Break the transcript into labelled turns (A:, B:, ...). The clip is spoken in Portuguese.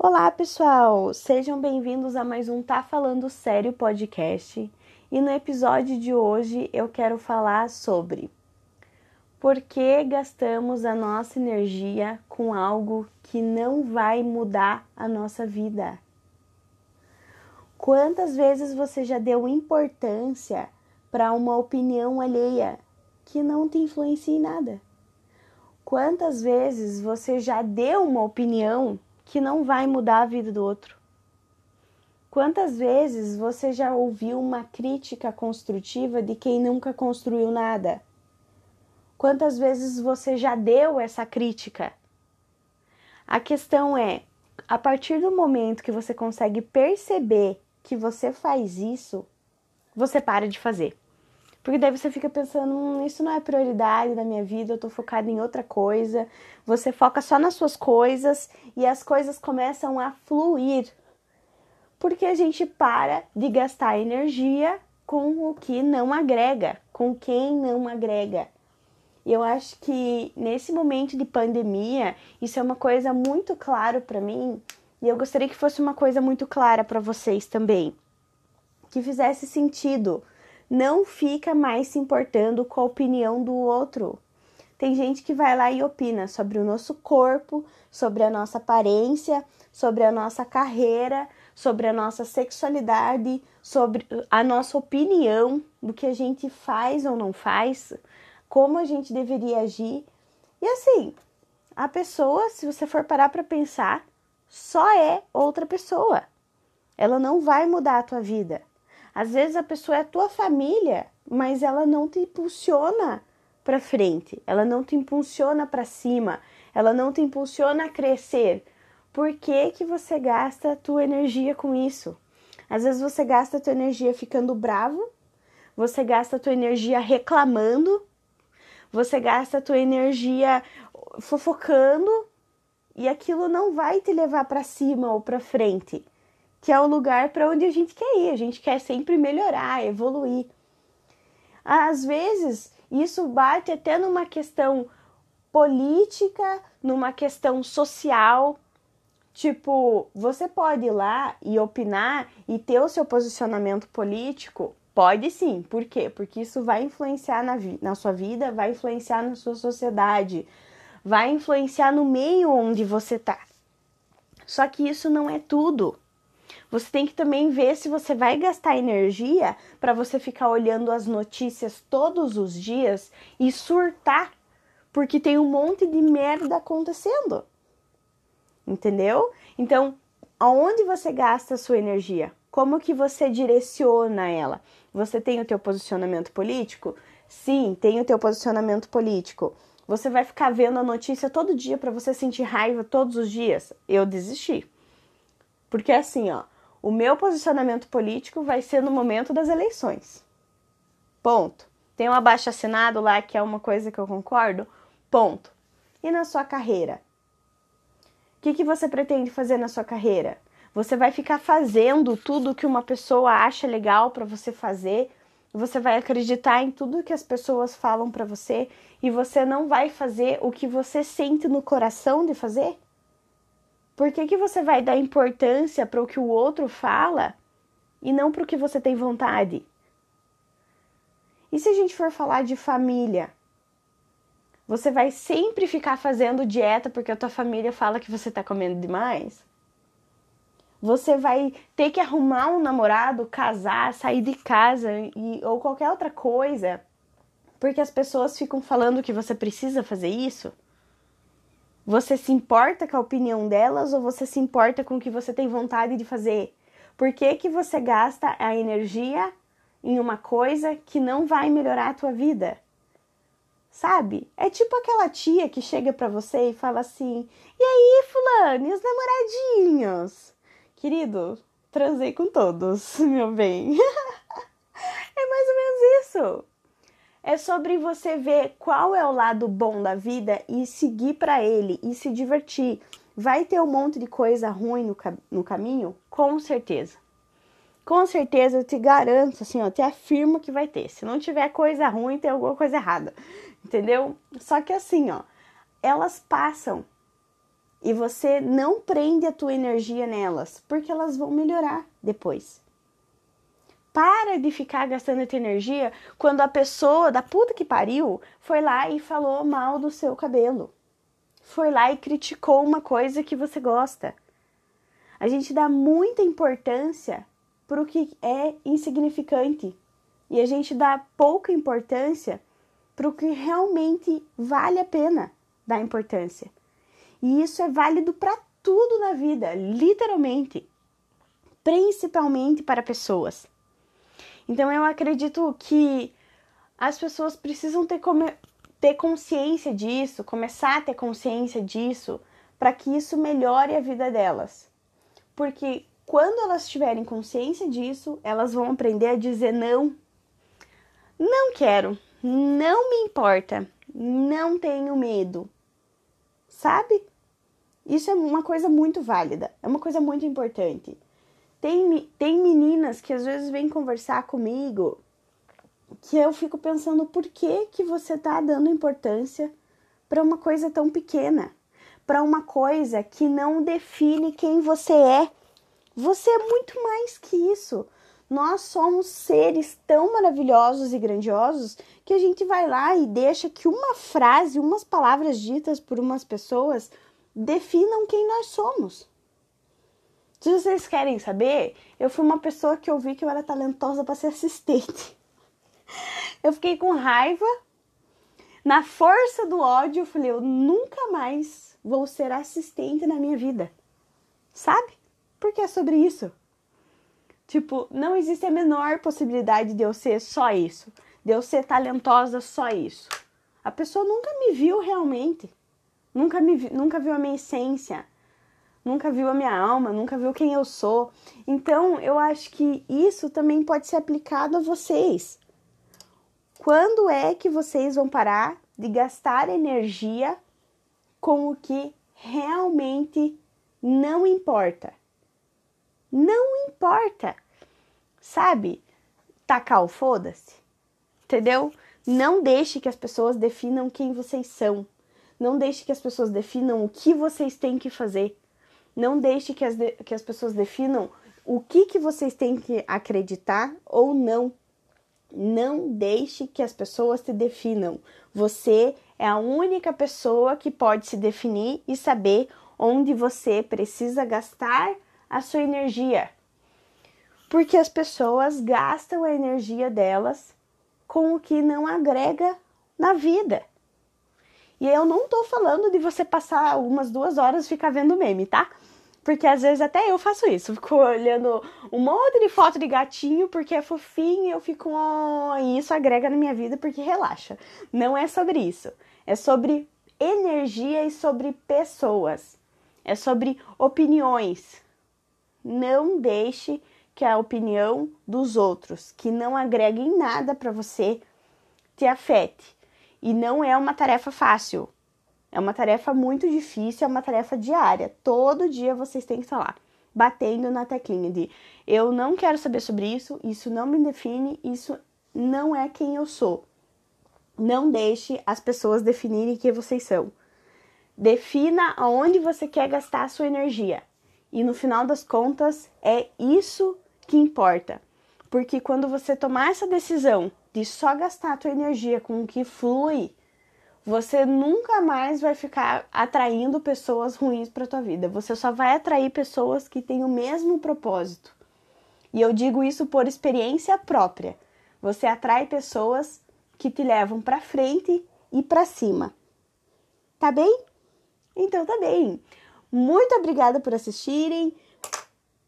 A: Olá, pessoal! Sejam bem-vindos a mais um Tá Falando Sério podcast. E no episódio de hoje eu quero falar sobre por que gastamos a nossa energia com algo que não vai mudar a nossa vida. Quantas vezes você já deu importância para uma opinião alheia que não te influencia em nada? Quantas vezes você já deu uma opinião que não vai mudar a vida do outro? Quantas vezes você já ouviu uma crítica construtiva de quem nunca construiu nada? Quantas vezes você já deu essa crítica? A questão é, a partir do momento que você consegue perceber que você faz isso, você para de fazer. Porque daí você fica pensando, hum, isso não é prioridade da minha vida, eu tô focada em outra coisa. Você foca só nas suas coisas e as coisas começam a fluir. Porque a gente para de gastar energia com o que não agrega, com quem não agrega. Eu acho que nesse momento de pandemia, isso é uma coisa muito clara para mim, e eu gostaria que fosse uma coisa muito clara para vocês também, que fizesse sentido não fica mais se importando com a opinião do outro. Tem gente que vai lá e opina sobre o nosso corpo, sobre a nossa aparência, sobre a nossa carreira, sobre a nossa sexualidade, sobre a nossa opinião do que a gente faz ou não faz, como a gente deveria agir. E assim, a pessoa, se você for parar para pensar, só é outra pessoa. Ela não vai mudar a tua vida. Às vezes a pessoa é tua família, mas ela não te impulsiona para frente, ela não te impulsiona para cima, ela não te impulsiona a crescer. Por que, que você gasta a tua energia com isso? Às vezes você gasta a tua energia ficando bravo, você gasta a tua energia reclamando, você gasta a tua energia fofocando e aquilo não vai te levar para cima ou para frente que é o lugar para onde a gente quer ir. A gente quer sempre melhorar, evoluir. Às vezes, isso bate até numa questão política, numa questão social. Tipo, você pode ir lá e opinar e ter o seu posicionamento político? Pode sim. Por quê? Porque isso vai influenciar na, na sua vida, vai influenciar na sua sociedade, vai influenciar no meio onde você tá. Só que isso não é tudo. Você tem que também ver se você vai gastar energia para você ficar olhando as notícias todos os dias e surtar, porque tem um monte de merda acontecendo. Entendeu? Então, aonde você gasta a sua energia? Como que você direciona ela? Você tem o teu posicionamento político? Sim, tem o teu posicionamento político. Você vai ficar vendo a notícia todo dia para você sentir raiva todos os dias? Eu desisti. Porque assim, ó, o meu posicionamento político vai ser no momento das eleições. Ponto. Tem um abaixo assinado lá que é uma coisa que eu concordo? Ponto. E na sua carreira? O que, que você pretende fazer na sua carreira? Você vai ficar fazendo tudo que uma pessoa acha legal para você fazer, você vai acreditar em tudo que as pessoas falam para você e você não vai fazer o que você sente no coração de fazer? Por que, que você vai dar importância para o que o outro fala e não para o que você tem vontade? E se a gente for falar de família? Você vai sempre ficar fazendo dieta porque a tua família fala que você está comendo demais? Você vai ter que arrumar um namorado, casar, sair de casa e, ou qualquer outra coisa porque as pessoas ficam falando que você precisa fazer isso? Você se importa com a opinião delas ou você se importa com o que você tem vontade de fazer? Por que, que você gasta a energia em uma coisa que não vai melhorar a tua vida? Sabe? É tipo aquela tia que chega para você e fala assim: "E aí, fulano, e os namoradinhos?" Querido, transei com todos, meu bem. é mais ou menos isso é sobre você ver qual é o lado bom da vida e seguir para ele e se divertir. Vai ter um monte de coisa ruim no, no caminho? Com certeza. Com certeza eu te garanto, assim, eu te afirmo que vai ter. Se não tiver coisa ruim, tem alguma coisa errada. Entendeu? Só que assim, ó, elas passam. e você não prende a tua energia nelas, porque elas vão melhorar depois. Para de ficar gastando a tua energia quando a pessoa da puta que pariu foi lá e falou mal do seu cabelo. Foi lá e criticou uma coisa que você gosta. A gente dá muita importância para o que é insignificante e a gente dá pouca importância para o que realmente vale a pena dar importância. E isso é válido para tudo na vida, literalmente, principalmente para pessoas. Então eu acredito que as pessoas precisam ter, ter consciência disso, começar a ter consciência disso, para que isso melhore a vida delas. Porque quando elas tiverem consciência disso, elas vão aprender a dizer não. Não quero, não me importa, não tenho medo. Sabe? Isso é uma coisa muito válida, é uma coisa muito importante. Tem, tem meninas que às vezes vêm conversar comigo que eu fico pensando por que, que você está dando importância para uma coisa tão pequena, para uma coisa que não define quem você é. Você é muito mais que isso. Nós somos seres tão maravilhosos e grandiosos que a gente vai lá e deixa que uma frase, umas palavras ditas por umas pessoas definam quem nós somos. Se vocês querem saber, eu fui uma pessoa que eu vi que eu era talentosa para ser assistente. Eu fiquei com raiva. Na força do ódio, eu falei: eu nunca mais vou ser assistente na minha vida. Sabe? Porque é sobre isso. Tipo, não existe a menor possibilidade de eu ser só isso, de eu ser talentosa só isso. A pessoa nunca me viu realmente, nunca me vi, nunca viu a minha essência, nunca viu a minha alma, nunca viu quem eu sou. Então, eu acho que isso também pode ser aplicado a vocês. Quando é que vocês vão parar de gastar energia com o que realmente não importa? Não importa. Sabe? Tacar o foda-se. Entendeu? Não deixe que as pessoas definam quem vocês são. Não deixe que as pessoas definam o que vocês têm que fazer. Não deixe que as, de, que as pessoas definam o que, que vocês têm que acreditar ou não. Não deixe que as pessoas te definam. Você é a única pessoa que pode se definir e saber onde você precisa gastar a sua energia. Porque as pessoas gastam a energia delas com o que não agrega na vida. E eu não tô falando de você passar algumas duas horas e ficar vendo meme, tá? Porque às vezes até eu faço isso, fico olhando um monte de foto de gatinho porque é fofinho e eu fico, oh, e isso agrega na minha vida porque relaxa. Não é sobre isso. É sobre energia e sobre pessoas. É sobre opiniões. Não deixe que a opinião dos outros, que não agrega em nada para você, te afete. E não é uma tarefa fácil. É uma tarefa muito difícil, é uma tarefa diária. Todo dia vocês têm que estar lá, batendo na teclinha de eu não quero saber sobre isso, isso não me define, isso não é quem eu sou. Não deixe as pessoas definirem quem vocês são. Defina aonde você quer gastar a sua energia. E no final das contas, é isso que importa. Porque quando você tomar essa decisão de só gastar a tua energia com o que flui, você nunca mais vai ficar atraindo pessoas ruins para tua vida. Você só vai atrair pessoas que têm o mesmo propósito. E eu digo isso por experiência própria. Você atrai pessoas que te levam para frente e para cima. Tá bem? Então tá bem. Muito obrigada por assistirem.